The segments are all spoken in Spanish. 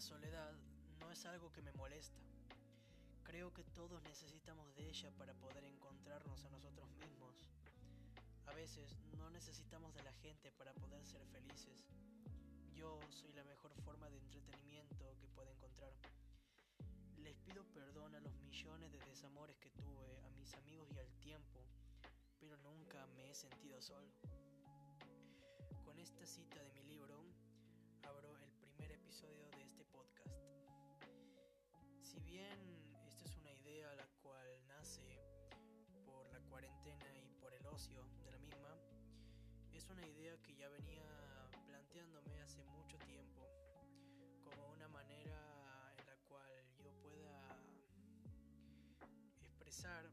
Soledad no es algo que me molesta. Creo que todos necesitamos de ella para poder encontrarnos a nosotros mismos. A veces no necesitamos de la gente para poder ser felices. Yo soy la mejor forma de entretenimiento que pueda encontrar. Les pido perdón a los millones de desamores que tuve, a mis amigos y al tiempo, pero nunca me he sentido solo. Con esta cita de mi libro, abro el episodio de este podcast. Si bien esta es una idea la cual nace por la cuarentena y por el ocio de la misma, es una idea que ya venía planteándome hace mucho tiempo como una manera en la cual yo pueda expresar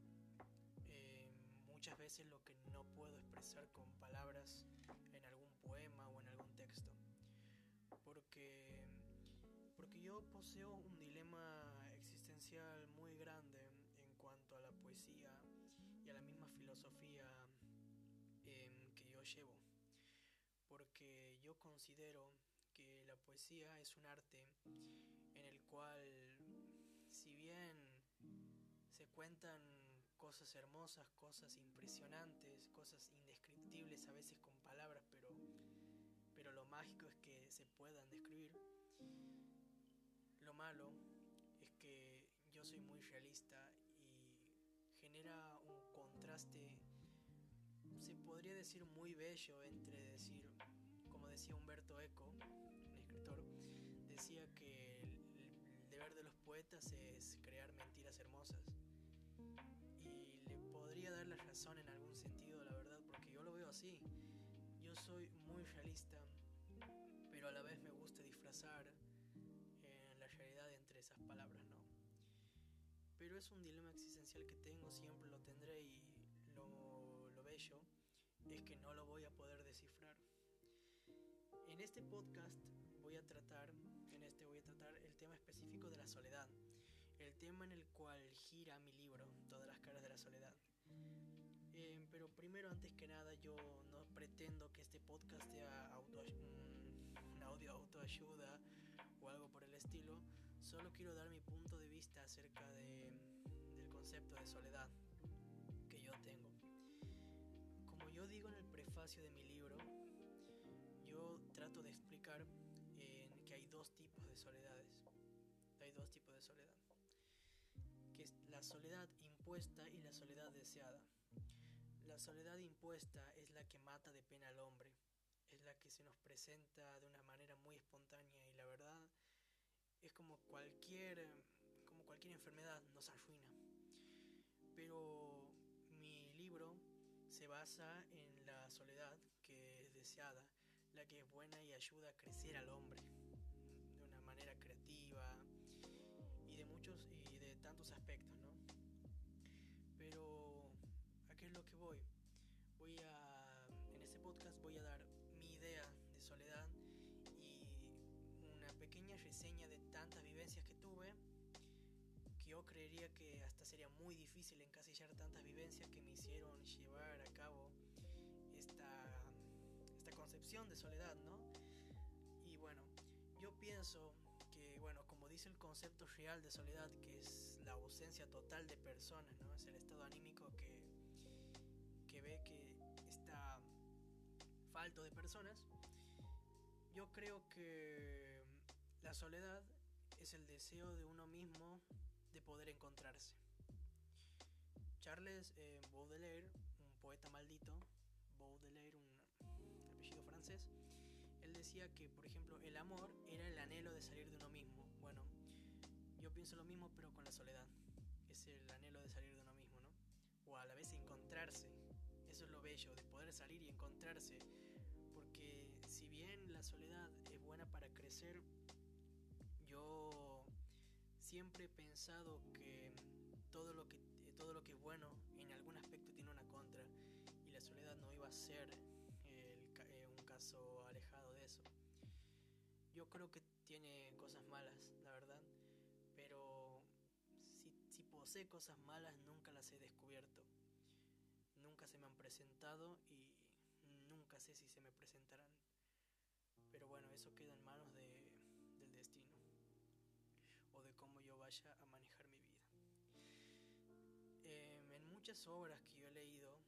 eh, muchas veces lo que no puedo expresar con palabras porque, porque yo poseo un dilema existencial muy grande en cuanto a la poesía y a la misma filosofía em, que yo llevo, porque yo considero que la poesía es un arte en el cual, si bien se cuentan cosas hermosas, cosas impresionantes, cosas indescriptibles a veces con palabras, pero pero lo mágico es se puedan describir. Lo malo es que yo soy muy realista y genera un contraste, se podría decir muy bello entre decir, como decía Humberto Eco, un escritor, decía que el deber de los poetas es crear mentiras hermosas. Y le podría dar la razón en algún sentido, la verdad, porque yo lo veo así yo soy muy realista, pero a la vez me gusta disfrazar en la realidad entre esas palabras, ¿no? Pero es un dilema existencial que tengo, siempre lo tendré y lo, lo bello es que no lo voy a poder descifrar. En este podcast voy a tratar, en este voy a tratar el tema específico de la soledad, el tema en el cual gira mi libro, Todas las caras de la soledad. Eh, pero primero, antes que nada, yo no pretendo que este podcast sea un, autoayuda o algo por el estilo. Solo quiero dar mi punto de vista acerca de, del concepto de soledad que yo tengo. Como yo digo en el prefacio de mi libro, yo trato de explicar eh, que hay dos tipos de soledades. Hay dos tipos de soledad. Que es la soledad impuesta y la soledad deseada. La soledad impuesta es la que mata de pena al hombre, es la que se nos presenta de una manera muy espontánea y la verdad es como cualquier, como cualquier enfermedad, nos arruina. Pero mi libro se basa en la soledad que es deseada, la que es buena y ayuda a crecer al hombre de una manera creativa y de muchos y de tantos aspectos, ¿no? Pero ¿A qué es lo que voy? Voy a, reseña de tantas vivencias que tuve, que yo creería que hasta sería muy difícil encasillar tantas vivencias que me hicieron llevar a cabo esta, esta concepción de soledad, ¿no? Y bueno, yo pienso que, bueno, como dice el concepto real de soledad, que es la ausencia total de personas, ¿no? Es el estado anímico que, que ve que está falto de personas. Yo creo que la soledad es el deseo de uno mismo de poder encontrarse. Charles eh, Baudelaire, un poeta maldito, Baudelaire, un apellido francés, él decía que, por ejemplo, el amor era el anhelo de salir de uno mismo. Bueno, yo pienso lo mismo, pero con la soledad. Es el anhelo de salir de uno mismo, ¿no? O a la vez encontrarse. Eso es lo bello, de poder salir y encontrarse. Porque si bien la soledad es buena para crecer, yo siempre he pensado que todo lo que todo lo que es bueno en algún aspecto tiene una contra y la soledad no iba a ser eh, un caso alejado de eso. Yo creo que tiene cosas malas, la verdad, pero si, si posee cosas malas nunca las he descubierto. Nunca se me han presentado y nunca sé si se me presentarán. Pero bueno, eso queda en manos de, a manejar mi vida. Em, en muchas obras que yo he leído,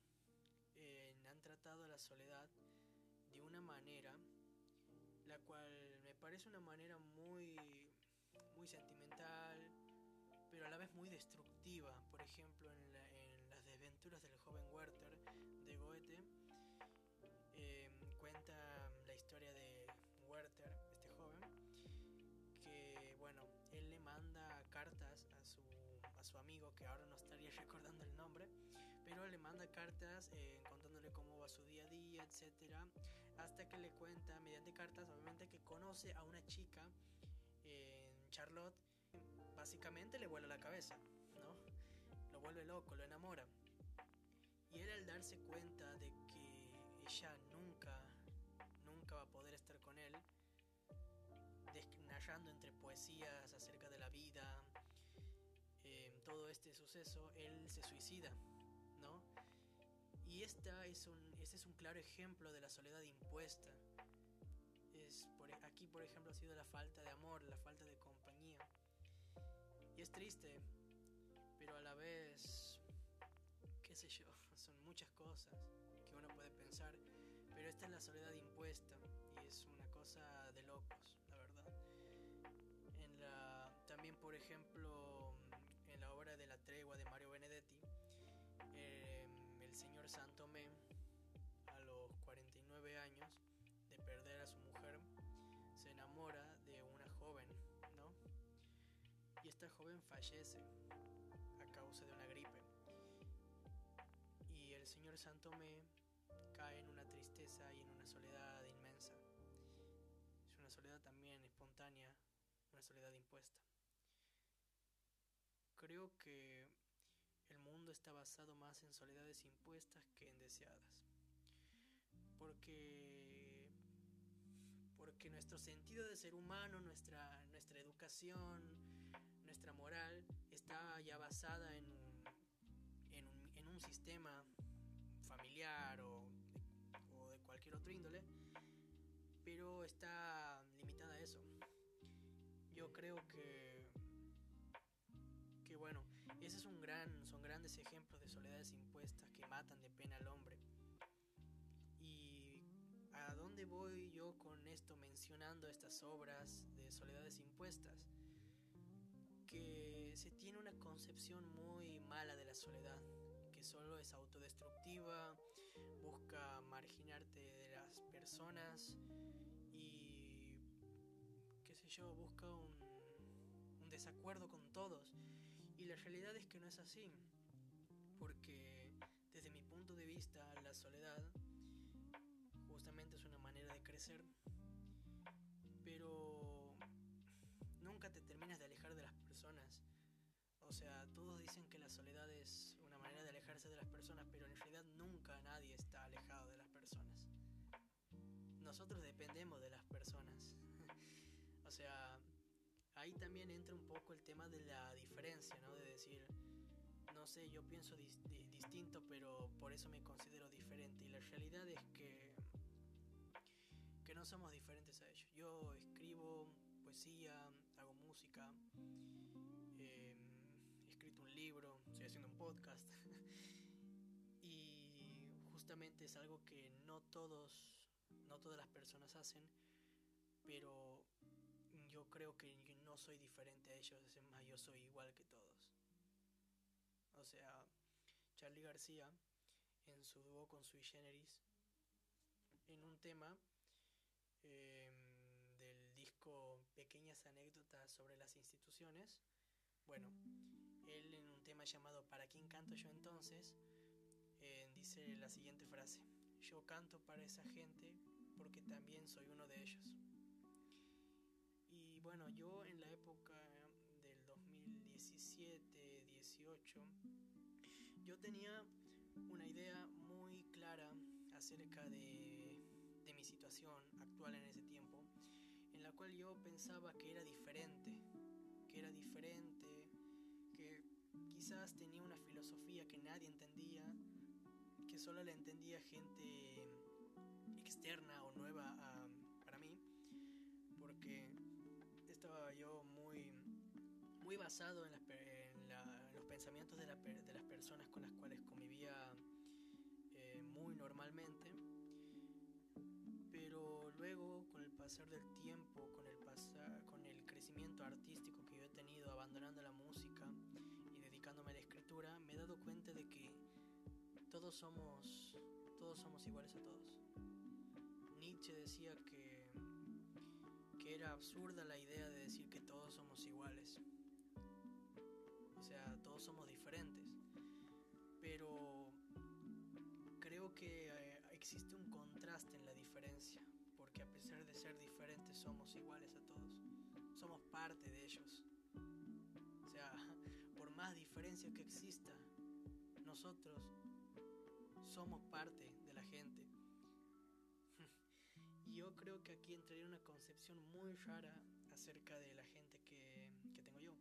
han tratado la soledad de una manera, la cual me parece una manera muy, muy sentimental, pero a la vez muy destructiva. Por ejemplo, en, las desventuras del joven Werther su amigo, que ahora no estaría recordando el nombre, pero le manda cartas eh, contándole cómo va su día a día, etcétera, hasta que le cuenta mediante cartas, obviamente, que conoce a una chica, Charlotte, básicamente le vuela la cabeza, ¿no? Lo vuelve loco, lo enamora. Y él al darse cuenta de que ella nunca, nunca va a poder estar con él, narrando entre poesías acerca de la vida, todo este suceso, él se suicida. ¿no? Y esta es un, este es un claro ejemplo de la soledad impuesta. Es por, aquí, por ejemplo, ha sido la falta de amor, la falta de compañía. Y es triste, pero a la vez, qué sé yo, son muchas cosas que uno puede pensar, pero esta es la soledad impuesta y es una cosa de locos, la verdad. En la, también, por ejemplo, joven fallece a causa de una gripe. Y el señor Santomé cae en una tristeza y en una soledad inmensa. Es una soledad también espontánea, una soledad impuesta. Creo que el mundo está basado más en soledades impuestas que en deseadas. Porque porque nuestro sentido de ser humano, nuestra, nuestra educación, nuestra moral está ya basada en un, en un, en un sistema familiar o de cualquier otro índole, pero está limitada a eso. Yo creo que que bueno, ese es gran, son grandes ejemplos de soledades impuestas que matan de pena al hombre. ¿Y a dónde voy yo con esto mencionando estas obras de soledades impuestas? Que se tiene una concepción muy mala de la soledad, que solo es autodestructiva, busca marginarte de las personas y, qué sé yo, busca un, un desacuerdo con todos. Y la realidad es que no es así, porque desde mi punto de vista la soledad justamente es una manera de crecer, pero O sea, todos dicen que la soledad es una manera de alejarse de las personas, pero en realidad nunca nadie está alejado de las personas. Nosotros dependemos de las personas. o sea, ahí también entra un poco el tema de la diferencia, ¿no? De decir, no sé, yo pienso distinto, pero por eso me considero diferente. Y la realidad es que, que no somos diferentes a ellos. Yo escribo poesía, hago música, libro, estoy haciendo un podcast. y justamente es algo que no todos, no todas las personas hacen, pero yo creo que no soy diferente a ellos, es más, yo soy igual que todos. O sea, Charlie García, en su dúo con Sui Generis, en un tema em, del disco Pequeñas anécdotas sobre las instituciones, bueno, él en un tema llamado ¿Para quién canto yo entonces? Eh, dice la siguiente frase, yo canto para esa gente porque también soy uno de ellos. Y bueno, yo en la época del 2017, 18, yo tenía una idea muy clara acerca de, de mi situación actual en ese tiempo, en la cual yo pensaba que era diferente, que era diferente, quizás tenía una filosofía que nadie entendía, que solo la entendía gente externa o nueva a, para mí, porque estaba yo muy muy basado en, los pensamientos de, las personas con las cuales convivía eh, muy normalmente. Pero luego, con el pasar del tiempo, con el, pasar, con el crecimiento artístico que yo he tenido abandonando la música la escritura, me he dado cuenta de que todos somos, todos somos iguales a todos. Nietzsche decía que, que era absurda la idea de decir que todos somos iguales. O sea, todos somos diferentes. Pero creo que eh, existe un contraste en la diferencia, porque a pesar de ser diferentes somos iguales a todos. Somos parte de ellos. Que exista, nosotros somos parte de la gente. y yo creo que aquí entraría una concepción muy rara acerca de la gente que, que tengo yo.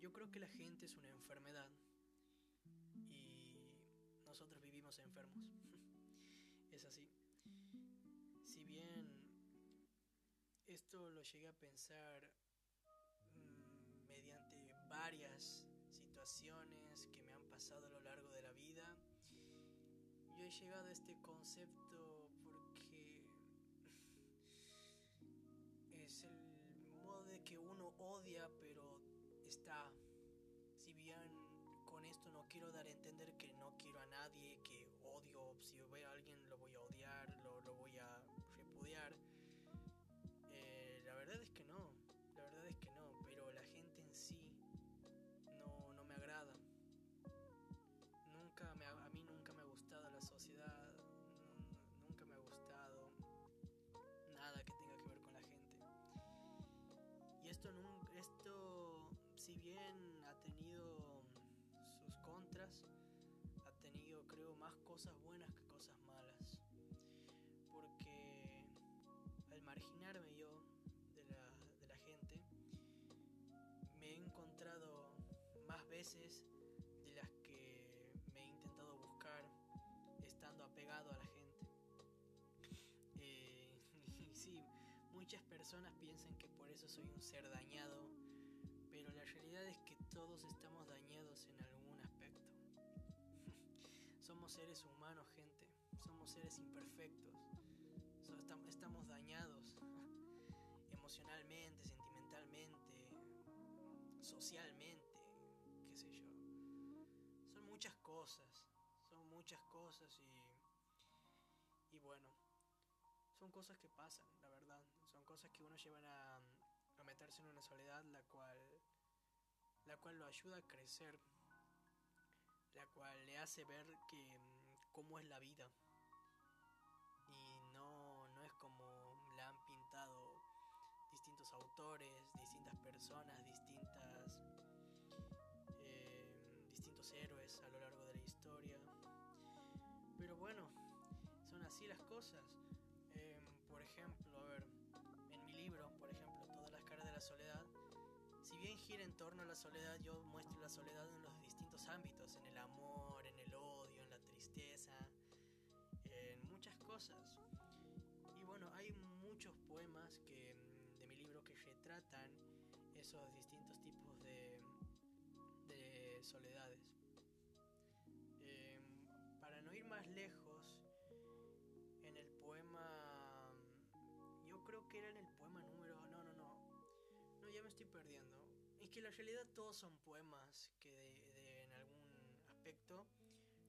Yo creo que la gente es una enfermedad y nosotros vivimos enfermos. es así. Si bien esto lo llegué a pensar mm, mediante varias que me han pasado a lo largo de la vida, yo he llegado a este concepto porque es el modo de que uno odia, pero está. Si bien con esto no quiero dar a entender que no quiero a nadie, que odio, si veo a alguien lo cosas buenas que cosas malas. Porque al marginarme yo de la, gente, me he encontrado más veces de las que me he intentado buscar estando apegado a la gente. Eh, y sí, muchas personas piensan que por eso soy un ser dañado pero la realidad es que todos estamos dañados Somos seres humanos, gente. Somos seres imperfectos. Estamos dañados emocionalmente, sentimentalmente, socialmente, qué sé yo. Son muchas cosas, son muchas cosas y, y bueno, son cosas que pasan, la verdad. Son cosas que uno llevan a, a meterse en una soledad la cual la cual lo ayuda a crecer cual le hace ver que mm, cómo es la vida. Y no no es como la han pintado distintos autores distintas personas distintas eh, distintos héroes a lo largo de la historia. Pero bueno son así las cosas. Eh, por ejemplo a ver en mi libro por ejemplo de la soledad, si bien gira en torno a la soledad, yo muestro la soledad en los distintos ámbitos, Y bueno, hay muchos poemas que, mm, de mi libro que retratan esos distintos tipos de, de soledades. Em, para no ir más lejos, en el poema, yo creo que era en el poema número, no, no, no, ya me estoy perdiendo. Es que en la realidad todos son poemas que en algún aspecto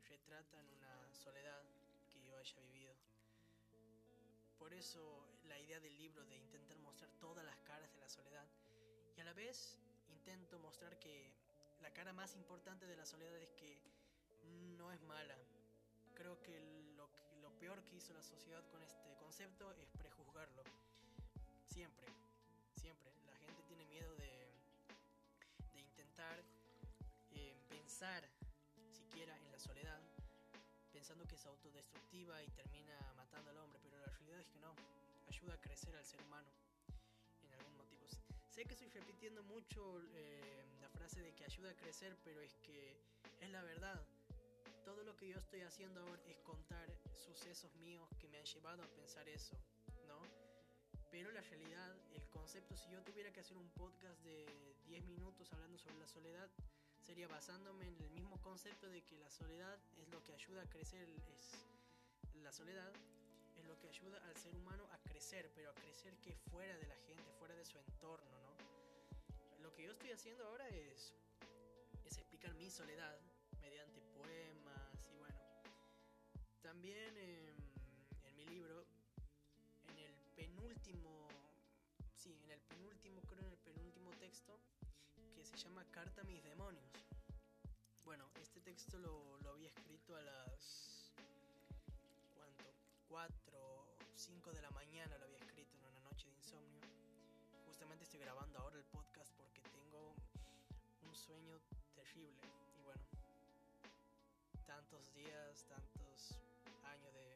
retratan una soledad que yo haya vivido. Por eso la idea del libro de intentar mostrar todas las caras de la soledad y a la vez intento mostrar que la cara más importante de la soledad es que no es mala. Creo que lo, peor que hizo la sociedad con este concepto es prejuzgarlo. Siempre, siempre tiene miedo de, de intentar eh, pensar pensando que es autodestructiva y termina matando al hombre, pero la realidad es que no, ayuda a crecer al ser humano en algún motivo. Sé que estoy repitiendo mucho eh, la frase de que ayuda a crecer, pero es que es la verdad. Todo lo que yo estoy haciendo ahora es contar sucesos míos que me han llevado a pensar eso, ¿no? Pero la realidad, el concepto, si yo tuviera que hacer un podcast de 10 minutos hablando sobre la soledad, sería basándome en el mismo concepto de que la soledad es lo que ayuda a crecer, es la soledad es lo que ayuda al ser humano a crecer, pero a crecer que fuera de la gente, fuera de su entorno, ¿no? Lo que yo estoy haciendo ahora es, es explicar mi soledad mediante poemas y bueno. También en mi libro, en el penúltimo, sí, en el penúltimo, creo en el penúltimo texto, se llama Carta a mis demonios. Bueno, este texto lo, lo había escrito a las... ¿Cuánto? 4 o 5 de la mañana lo había escrito en una noche de insomnio. Justamente estoy grabando ahora el podcast porque tengo un sueño terrible. Y bueno, tantos días, tantos años de,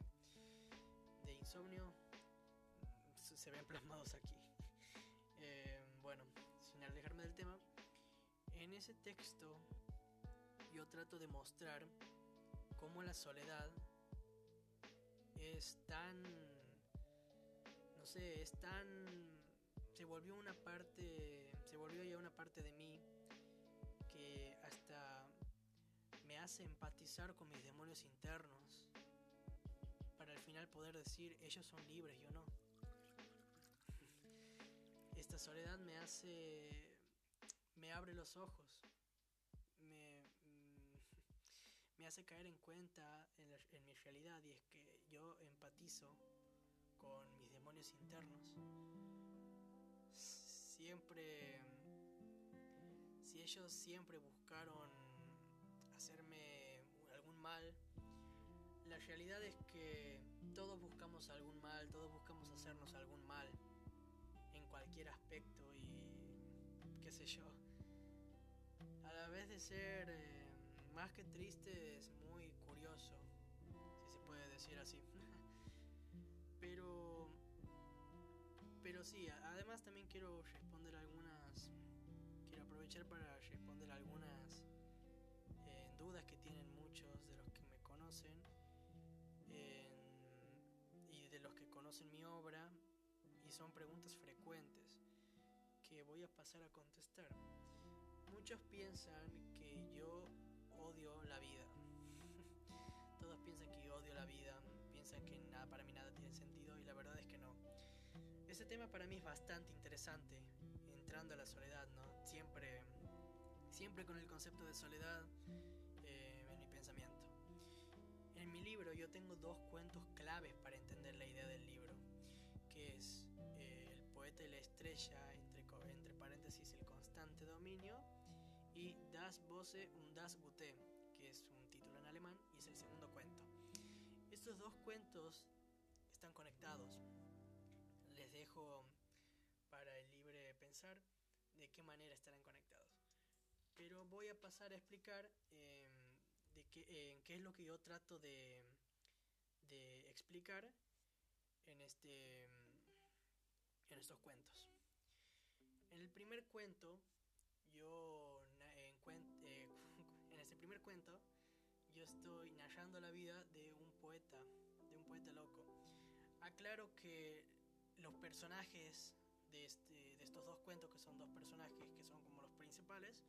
de insomnio se ven plasmados aquí. En ese texto yo trato de mostrar cómo la soledad es tan, no sé, es tan, se volvió una parte, se volvió ya una parte de mí que hasta me hace empatizar con mis demonios internos para al final poder decir ellos son libres, yo no. Esta soledad me hace, me abre los ojos, me, me hace caer en cuenta en, mi realidad y es que yo empatizo con mis demonios internos. Siempre, si ellos siempre buscaron hacerme algún mal, la realidad es que todos buscamos algún mal, todos buscamos hacernos algún mal en cualquier aspecto y qué sé yo. A vez de ser... Eh, más que triste, es muy curioso, si se puede decir así. pero, pero sí, además también quiero responder algunas, quiero aprovechar para responder algunas eh, dudas que tienen muchos de los que me conocen y de los que conocen mi obra y son preguntas frecuentes que voy a pasar a contestar. Muchos piensan que yo odio la vida. Todos piensan que odio la vida, piensan que nada para mí nada tiene sentido y la verdad es que no. Ese tema para mí es bastante interesante, entrando a la soledad, ¿no? Siempre, siempre con el concepto de soledad eh, en mi pensamiento. En mi libro yo tengo dos cuentos claves para entender la idea del libro, que es eh, El poeta y la estrella, entre, entre paréntesis el constante dominio, y Das Bose und das Gute, que es un título en alemán y es el segundo cuento. Estos dos cuentos están conectados. Les dejo para el libre pensar de qué manera estarán conectados. Pero voy a pasar a explicar em, de qué, qué, es lo que yo trato de, de explicar en, este, en estos cuentos. En el primer cuento yo primer cuento yo estoy narrando la vida de un poeta, de un poeta loco. Aclaro que los personajes de, este, de estos dos cuentos, que son dos personajes que son como los principales,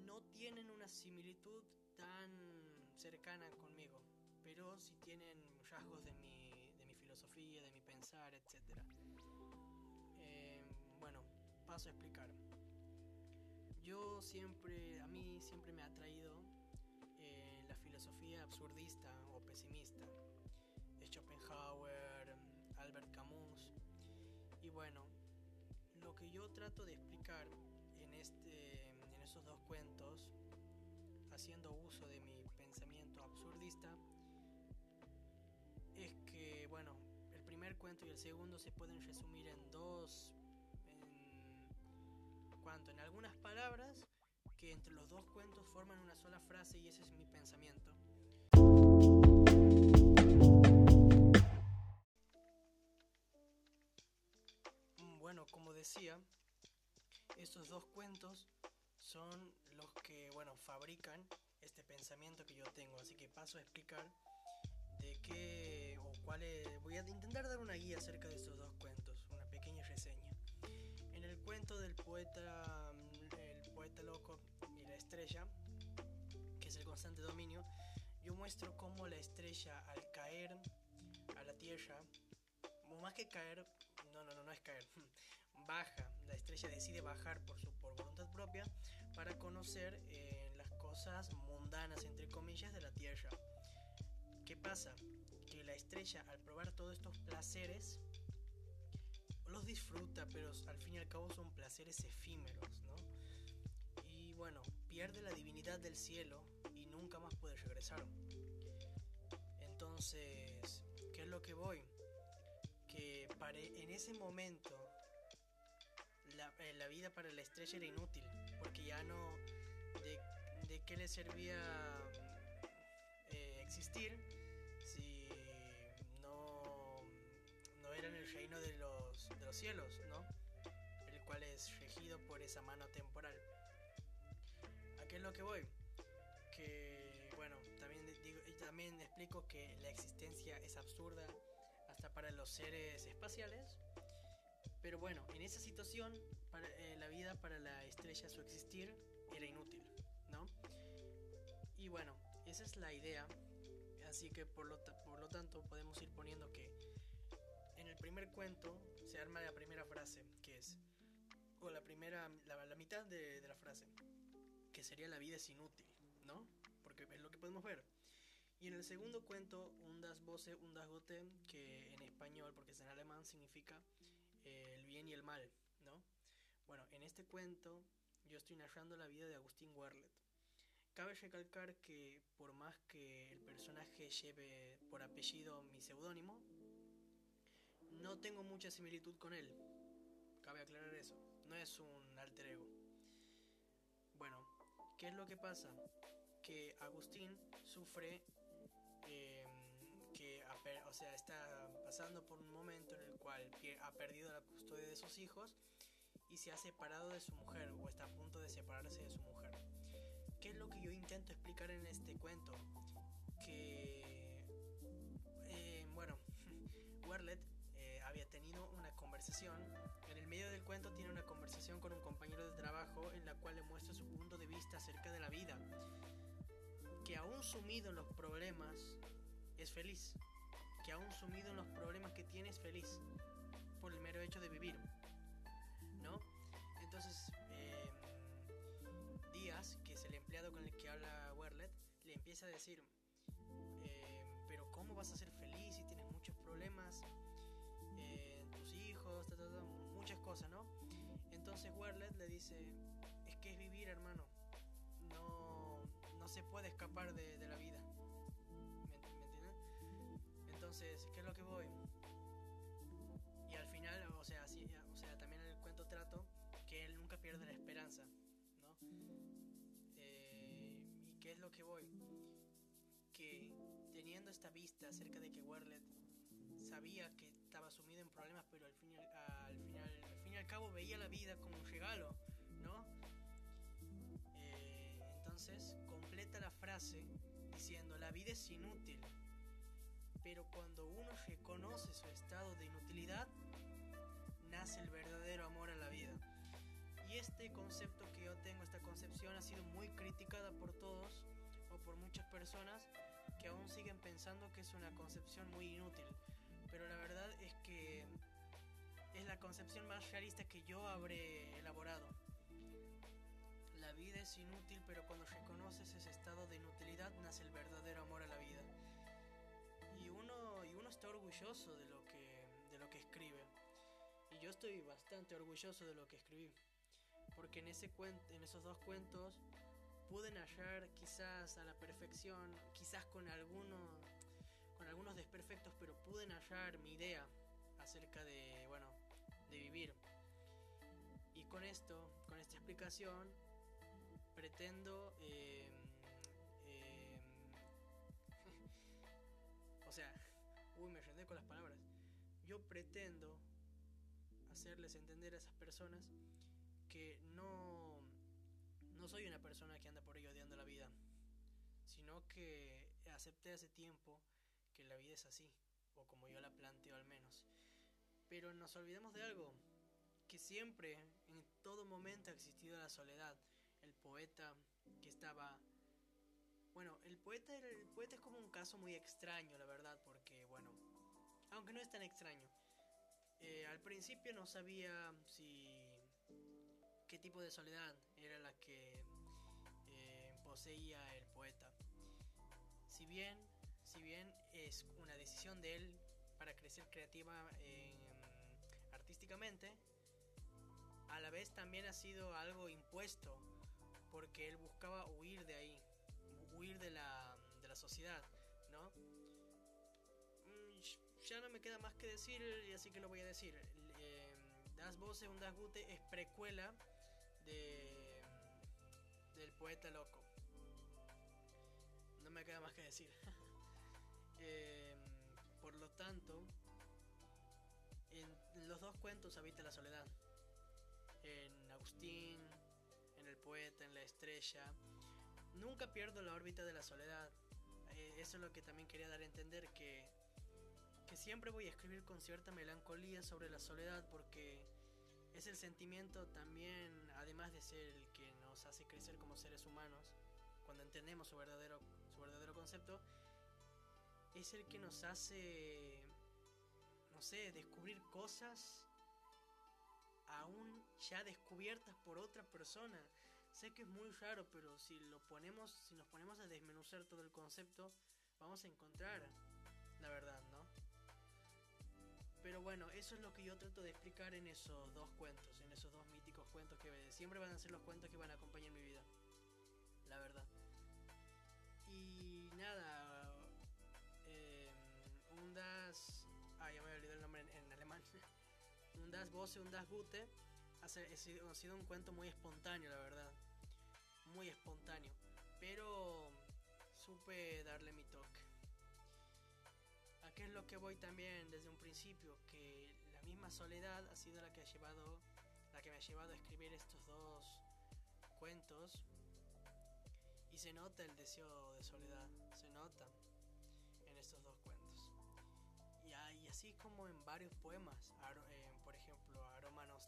no tienen una similitud tan cercana conmigo, pero sí tienen rasgos de mi, de mi filosofía, de mi pensar, etc. Eh, bueno, paso a explicar. Yo siempre, a mí siempre me ha atraído eh, la filosofía absurdista o pesimista Schopenhauer, Albert Camus. Y bueno, lo que yo trato de explicar en, este, en esos dos cuentos, haciendo uso de mi pensamiento absurdista, es que, bueno, el primer cuento y el segundo se pueden resumir en dos cuanto en algunas palabras que entre los dos cuentos forman una sola frase y ese es mi pensamiento. Mm, bueno, como decía, estos dos cuentos son los que, bueno, fabrican este pensamiento que yo tengo. Así que paso a explicar de qué o cuál es... Voy a intentar dar una guía acerca de estos dos cuentos, cuento del poeta, mm, el poeta loco y la estrella, que es el constante dominio, yo muestro cómo la estrella al caer a la Tierra, o más que caer, no, no, no, no es caer, baja, la estrella decide bajar por su por voluntad propia para conocer eh, las cosas mundanas, entre comillas, de la Tierra. ¿Qué pasa? Que la estrella al probar todos estos placeres, los disfruta, pero al fin y al cabo son placeres efímeros, ¿no? Y bueno, pierde la divinidad del cielo y nunca más puede regresar. Entonces, ¿qué es lo que voy? Que en ese momento la, eh, la, vida para la estrella era inútil, porque ya no... ¿De, de qué le servía eh, existir cielos, ¿no? El cual es regido por esa mano temporal. ¿A qué es lo que voy? Que, bueno, también, digo, también explico que la existencia es absurda hasta para los seres espaciales pero bueno, en esa situación, para, eh, la vida para la estrella, su existir, era inútil, ¿no? Y bueno, esa es la idea. Así que por lo, por lo tanto podemos ir poniendo que el primer cuento se arma la primera frase, que es, o la primera, la, la mitad de, de la frase, que sería la vida es inútil, ¿no? Porque es lo que podemos ver. Y en el segundo cuento, un das Voce, un das Gote, que en español, porque es en alemán, significa el bien y el mal, ¿no? Bueno, en este cuento yo estoy narrando la vida de Agustín Werlet. Cabe recalcar que por más que el personaje lleve por apellido mi seudónimo, no tengo mucha similitud con él. Cabe aclarar eso. No es un alter ego. Bueno, ¿qué es lo que pasa? Que Agustín sufre eh, que o sea, está pasando por un momento en el cual ha perdido la custodia de sus hijos y se ha separado de su mujer o está a punto de separarse de su mujer. ¿Qué es lo que yo intento explicar en este cuento? Que, eh, bueno, Werlet conversación, en el medio del cuento tiene una conversación con un compañero de trabajo en la cual le muestra su punto de vista acerca de la vida, que aún sumido en los problemas, es feliz, que aún sumido en los problemas que tiene es feliz. Por el mero hecho de vivir, ¿no? Entonces, eh, Díaz, que es el empleado con el que habla Werlet, le empieza a decir, eh, pero ¿cómo vas a ser ¿no? Entonces Werlet le dice, es que es vivir, hermano, no, no se puede escapar de, la vida. Entonces, ¿qué es lo que voy? Y al final, o sea, también el cuento trato que él nunca pierde la esperanza, ¿no? Eh, ¿Y qué es lo que voy? Que teniendo esta vista acerca de que Werlet sabía que estaba sumido en problemas, al cabo veía la vida como un regalo, ¿no? Eh, entonces completa la frase diciendo, la vida es inútil, pero cuando uno reconoce su estado de inutilidad, nace el verdadero amor a la vida. Y este concepto que yo tengo, esta concepción, ha sido muy criticada por todos o por muchas personas que aún siguen pensando que es una concepción muy inútil. Pero la verdad es que es la concepción más realista que yo habré elaborado. La vida es inútil, pero cuando reconoces ese estado de inutilidad nace el verdadero amor a la vida está orgulloso de lo que, de lo que escribe. Y yo estoy bastante orgulloso de lo que escribí. Porque en, ese en esos dos cuentos pude hallar quizás a la perfección, quizás con, algunos con algunos desperfectos, pero pude hallar mi idea acerca de, bueno, de vivir. Y con esto, con esta explicación, pretendo... Eh, eh, o sea, uy, me rendé con las palabras. Yo pretendo hacerles entender a esas personas que no, no soy una persona que anda por ello odiando la vida, sino que acepté hace tiempo que la vida es así, o como yo la planteo al menos. Pero nos olvidemos de algo, que siempre, en todo momento ha existido la soledad. El poeta que estaba... Bueno, el poeta, el poeta es como un caso muy extraño, la verdad, porque, bueno, aunque no es tan extraño. Eh, al principio no sabía si qué tipo de soledad era la que eh, poseía el poeta. Si bien, si bien es una decisión de él para crecer creativa a la vez también ha sido algo impuesto, porque él buscaba huir de ahí, huir de la, de la sociedad, ¿no? Mm, ya no me queda más que decir, y así que lo voy a decir. Eh, das Voce, un Das Gute es precuela de, del poeta loco. No me queda más que decir. Eh, por lo tanto, en los dos cuentos habita la soledad en Agustín, en el poeta, en la estrella. Nunca pierdo la órbita de la soledad. Eh, eso es lo que también quería dar a entender, que, que siempre voy a escribir con cierta melancolía sobre la soledad porque es el sentimiento también, además de ser el que nos hace crecer como seres humanos, cuando entendemos su verdadero, su verdadero concepto, es el que nos hace, sé, descubrir cosas aún ya descubiertas por otra persona. Sé que es muy raro, pero si lo ponemos, si nos ponemos a desmenuzar todo el concepto, vamos a encontrar la verdad, ¿no? Pero bueno, eso es lo que yo trato de explicar en esos dos cuentos, en esos dos míticos cuentos que siempre van a ser los cuentos que van a acompañar mi vida. La verdad. Y nada, un Das Bosse, un Das Gute, ha sido un cuento muy espontáneo, la verdad. Muy espontáneo. Pero supe darle mi toque. ¿A qué es lo que voy también desde un principio? Que la misma soledad ha sido la que ha llevado, la que me ha llevado a escribir estos dos cuentos. Y se nota el deseo de soledad, se nota en estos dos cuentos. Y, así como en varios poemas, eh,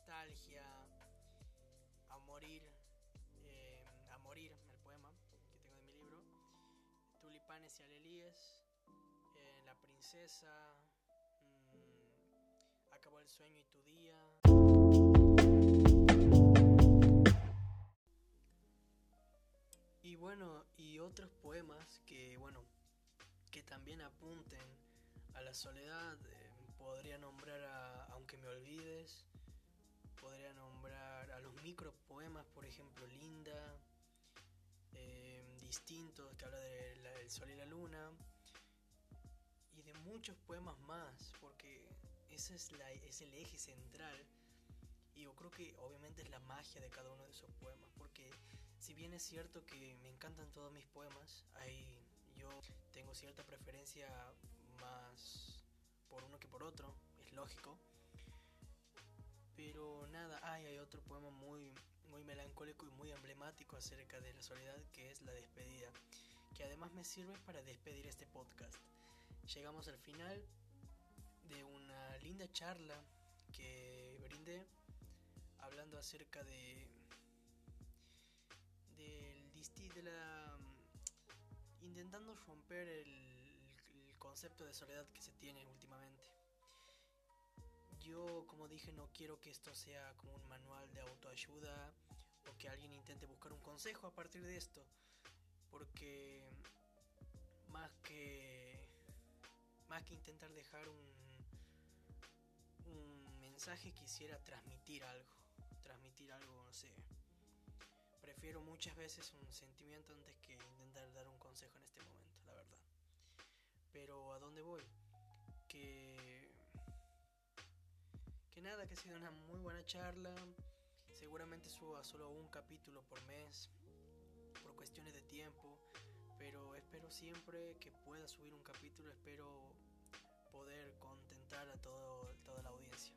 Nostalgia, A Morir, eh, A Morir, el poema que tengo en mi libro, Tulipanes y Alelíes, eh, La Princesa, mm, Acabó el sueño y tu día. Y bueno, y otros poemas que, bueno, que también apunten a la soledad, podría nombrar a Aunque me olvides, podría nombrar a los micropoemas, por ejemplo, Linda, eh, Distintos, que habla del sol y la luna, y de muchos poemas más, porque ese es, la, es el eje central. Y yo creo que obviamente es la magia de cada uno de esos poemas, porque si bien es cierto que me encantan todos mis poemas, hay, yo tengo cierta preferencia más por uno que por otro, es lógico. Pero nada, hay otro poema muy, muy melancólico y muy emblemático acerca de la soledad que es La despedida, que además me sirve para despedir este podcast. Llegamos al final de una linda charla que brindé hablando acerca de del de la intentando romper el concepto de soledad que se tiene últimamente. Yo, como dije, no quiero que esto sea como un manual de autoayuda o que alguien intente buscar un consejo a partir de esto, porque más que más que intentar dejar un un mensaje quisiera transmitir algo, transmitir algo, no sé. Prefiero muchas veces un sentimiento antes que intentar dar un consejo en este momento, la verdad. Pero ¿a dónde voy? Que... Nada, que ha sido una muy buena charla. Seguramente suba solo un capítulo por mes, por cuestiones de tiempo. Pero espero siempre que pueda subir un capítulo, espero poder contentar a todo, toda la audiencia.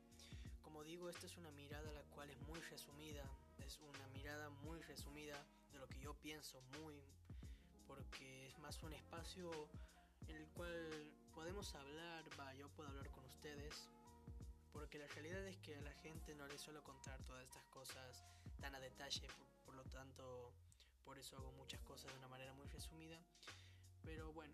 Como digo, esta es una mirada la cual es muy resumida, es una mirada muy resumida de lo que yo pienso, muy, porque es más un espacio en el cual podemos hablar, va, yo puedo hablar con ustedes, porque la realidad es que a la gente no le suelo contar todas estas cosas tan a detalle, por, lo tanto, por eso hago muchas cosas de una manera muy resumida. Pero bueno,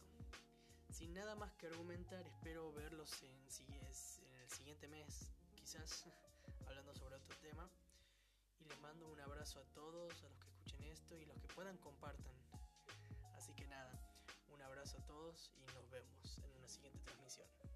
sin nada más que argumentar, espero verlos en, en el siguiente mes, quizás, hablando sobre otro tema. Y les mando un abrazo a todos, a los que escuchen esto y los que puedan compartan. Así que nada, un abrazo a todos y nos vemos en una siguiente transmisión.